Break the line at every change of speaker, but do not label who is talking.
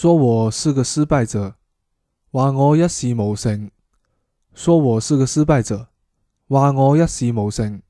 说我是个失败者话我一事无成。说我是个失败者话我一事无成。